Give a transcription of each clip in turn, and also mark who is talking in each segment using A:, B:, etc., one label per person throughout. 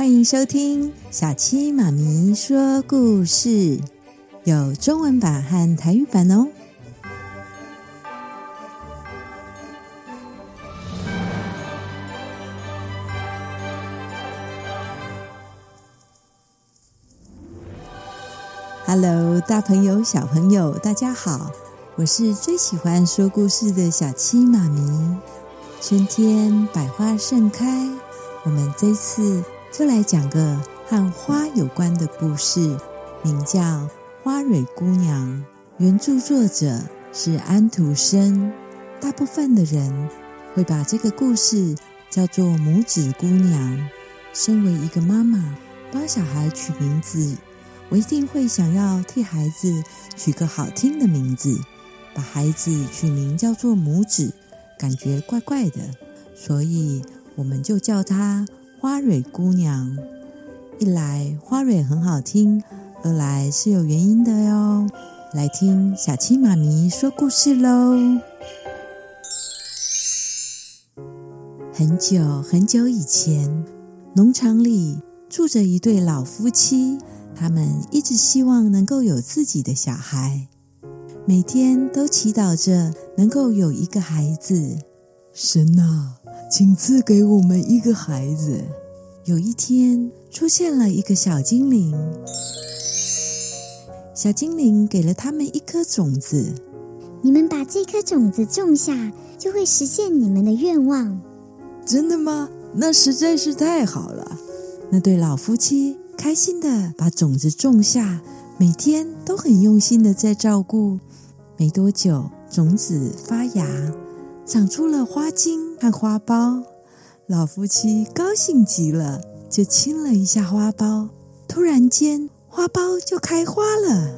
A: 欢迎收听小七妈咪说故事，有中文版和台语版哦。Hello，大朋友、小朋友，大家好！我是最喜欢说故事的小七妈咪。春天百花盛开，我们这次就来讲个和花有关的故事，名叫《花蕊姑娘》。原著作者是安徒生。大部分的人会把这个故事叫做《拇指姑娘》。身为一个妈妈，帮小孩取名字。我一定会想要替孩子取个好听的名字，把孩子取名叫做拇指，感觉怪怪的，所以我们就叫她花蕊姑娘。一来花蕊很好听，二来是有原因的哟。来听小七妈咪说故事喽。很久很久以前，农场里住着一对老夫妻。他们一直希望能够有自己的小孩，每天都祈祷着能够有一个孩子。神啊，请赐给我们一个孩子。有一天，出现了一个小精灵，小精灵给了他们一颗种子。
B: 你们把这颗种子种下，就会实现你们的愿望。
A: 真的吗？那实在是太好了。那对老夫妻。开心的把种子种下，每天都很用心的在照顾。没多久，种子发芽，长出了花茎和花苞。老夫妻高兴极了，就亲了一下花苞。突然间，花苞就开花了。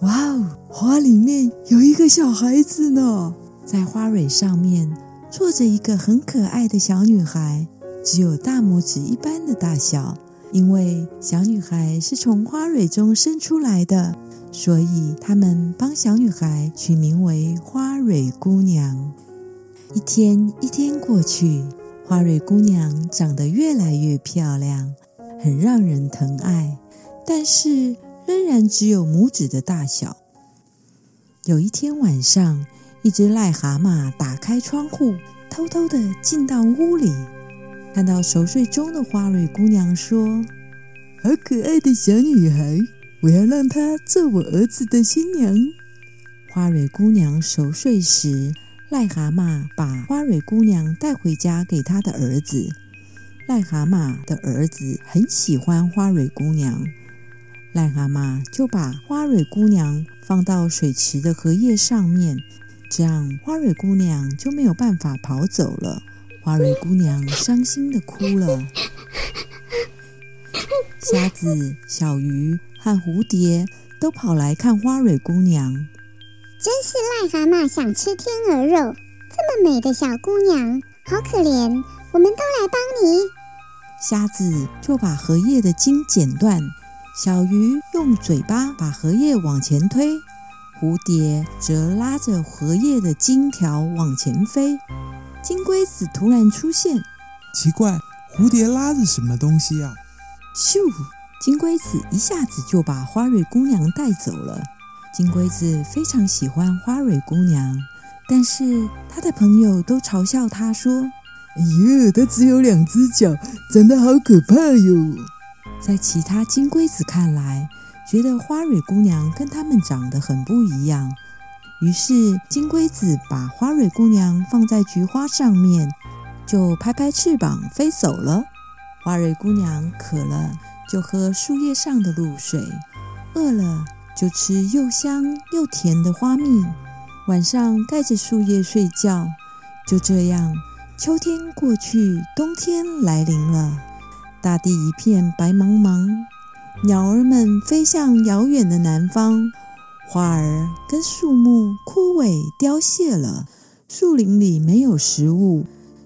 A: 哇哦，花里面有一个小孩子呢！在花蕊上面坐着一个很可爱的小女孩。只有大拇指一般的大小，因为小女孩是从花蕊中生出来的，所以他们帮小女孩取名为花蕊姑娘。一天一天过去，花蕊姑娘长得越来越漂亮，很让人疼爱，但是仍然只有拇指的大小。有一天晚上，一只癞蛤蟆打开窗户，偷偷地进到屋里。看到熟睡中的花蕊姑娘，说：“好可爱的小女孩，我要让她做我儿子的新娘。”花蕊姑娘熟睡时，癞蛤蟆把花蕊姑娘带回家给他的儿子。癞蛤蟆的儿子很喜欢花蕊姑娘，癞蛤蟆就把花蕊姑娘放到水池的荷叶上面，这样花蕊姑娘就没有办法跑走了。花蕊姑娘伤心的哭了。虾子、小鱼和蝴蝶都跑来看花蕊姑娘。
B: 真是癞蛤蟆想吃天鹅肉，这么美的小姑娘，好可怜。我们都来帮你。
A: 虾子就把荷叶的茎剪断，小鱼用嘴巴把荷叶往前推，蝴蝶则拉着荷叶的茎条往前飞。金龟子突然出现，
C: 奇怪，蝴蝶拉着什么东西啊？
A: 咻！金龟子一下子就把花蕊姑娘带走了。金龟子非常喜欢花蕊姑娘，但是他的朋友都嘲笑他说：“哎呀，它只有两只脚，长得好可怕哟！”在其他金龟子看来，觉得花蕊姑娘跟他们长得很不一样。于是，金龟子把花蕊姑娘放在菊花上面，就拍拍翅膀飞走了。花蕊姑娘渴了，就喝树叶上的露水；饿了，就吃又香又甜的花蜜。晚上盖着树叶睡觉。就这样，秋天过去，冬天来临了，大地一片白茫茫，鸟儿们飞向遥远的南方。花儿跟树木枯萎凋谢了，树林里没有食物，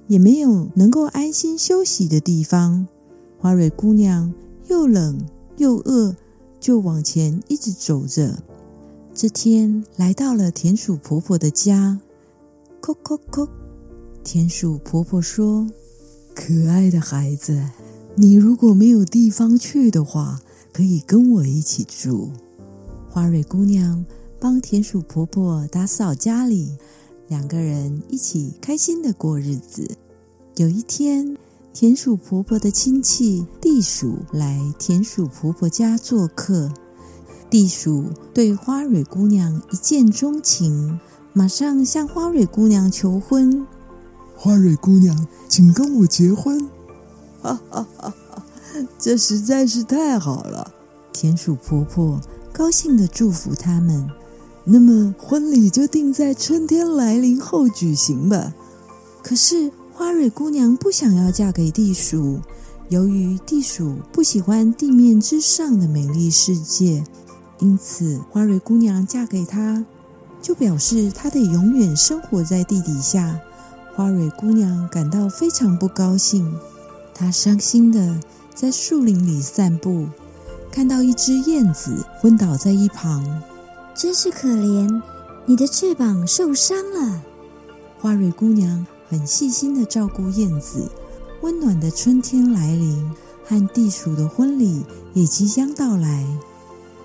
A: 也没有能够安心休息的地方。花蕊姑娘又冷又饿，就往前一直走着。这天来到了田鼠婆婆的家，叩叩叩。田鼠婆婆说：“可爱的孩子，你如果没有地方去的话，可以跟我一起住。”花蕊姑娘帮田鼠婆婆打扫家里，两个人一起开心的过日子。有一天，田鼠婆婆的亲戚地鼠来田鼠婆婆家做客。地鼠对花蕊姑娘一见钟情，马上向花蕊姑娘求婚。
C: 花蕊姑娘，请跟我结婚！
A: 哈哈哈哈！这实在是太好了。田鼠婆婆高兴的祝福他们。那么，婚礼就定在春天来临后举行吧。可是。花蕊姑娘不想要嫁给地鼠，由于地鼠不喜欢地面之上的美丽世界，因此花蕊姑娘嫁给他，就表示她得永远生活在地底下。花蕊姑娘感到非常不高兴，她伤心的在树林里散步，看到一只燕子昏倒在一旁，
B: 真是可怜，你的翅膀受伤了。
A: 花蕊姑娘。很细心的照顾燕子，温暖的春天来临，和地鼠的婚礼也即将到来。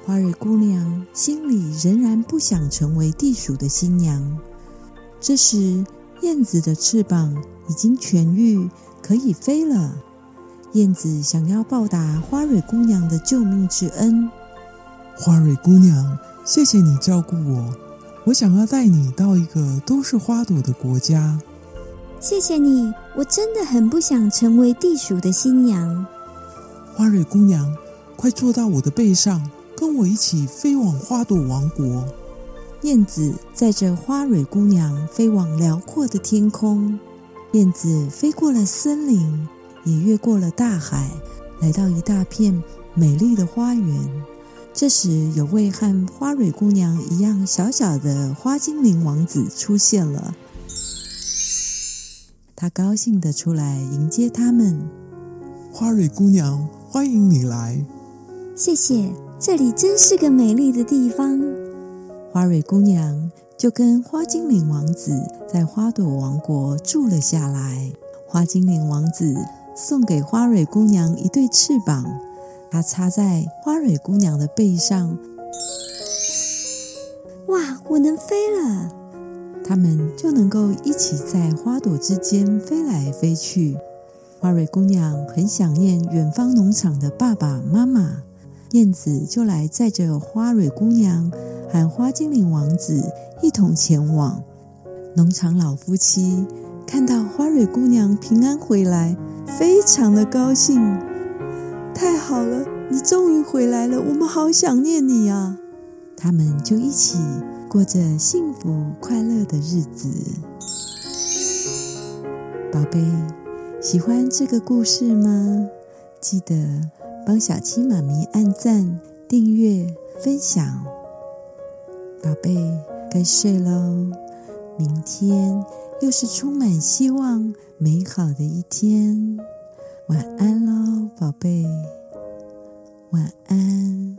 A: 花蕊姑娘心里仍然不想成为地鼠的新娘。这时，燕子的翅膀已经痊愈，可以飞了。燕子想要报答花蕊姑娘的救命之恩。
C: 花蕊姑娘，谢谢你照顾我。我想要带你到一个都是花朵的国家。
B: 谢谢你，我真的很不想成为地鼠的新娘。
C: 花蕊姑娘，快坐到我的背上，跟我一起飞往花朵王国。
A: 燕子载着花蕊姑娘飞往辽阔的天空。燕子飞过了森林，也越过了大海，来到一大片美丽的花园。这时，有位和花蕊姑娘一样小小的花精灵王子出现了。他高兴地出来迎接他们。
C: 花蕊姑娘，欢迎你来。
B: 谢谢，这里真是个美丽的地方。
A: 花蕊姑娘就跟花精灵王子在花朵王国住了下来。花精灵王子送给花蕊姑娘一对翅膀，它插在花蕊姑娘的背上。
B: 哇，我能飞了！
A: 他们就能够一起在花朵之间飞来飞去。花蕊姑娘很想念远方农场的爸爸妈妈，燕子就来载着花蕊姑娘和花精灵王子一同前往。农场老夫妻看到花蕊姑娘平安回来，非常的高兴。太好了，你终于回来了，我们好想念你啊！他们就一起。过着幸福快乐的日子，宝贝，喜欢这个故事吗？记得帮小七妈咪按赞、订阅、分享。宝贝，该睡喽，明天又是充满希望、美好的一天。晚安喽，宝贝，晚安。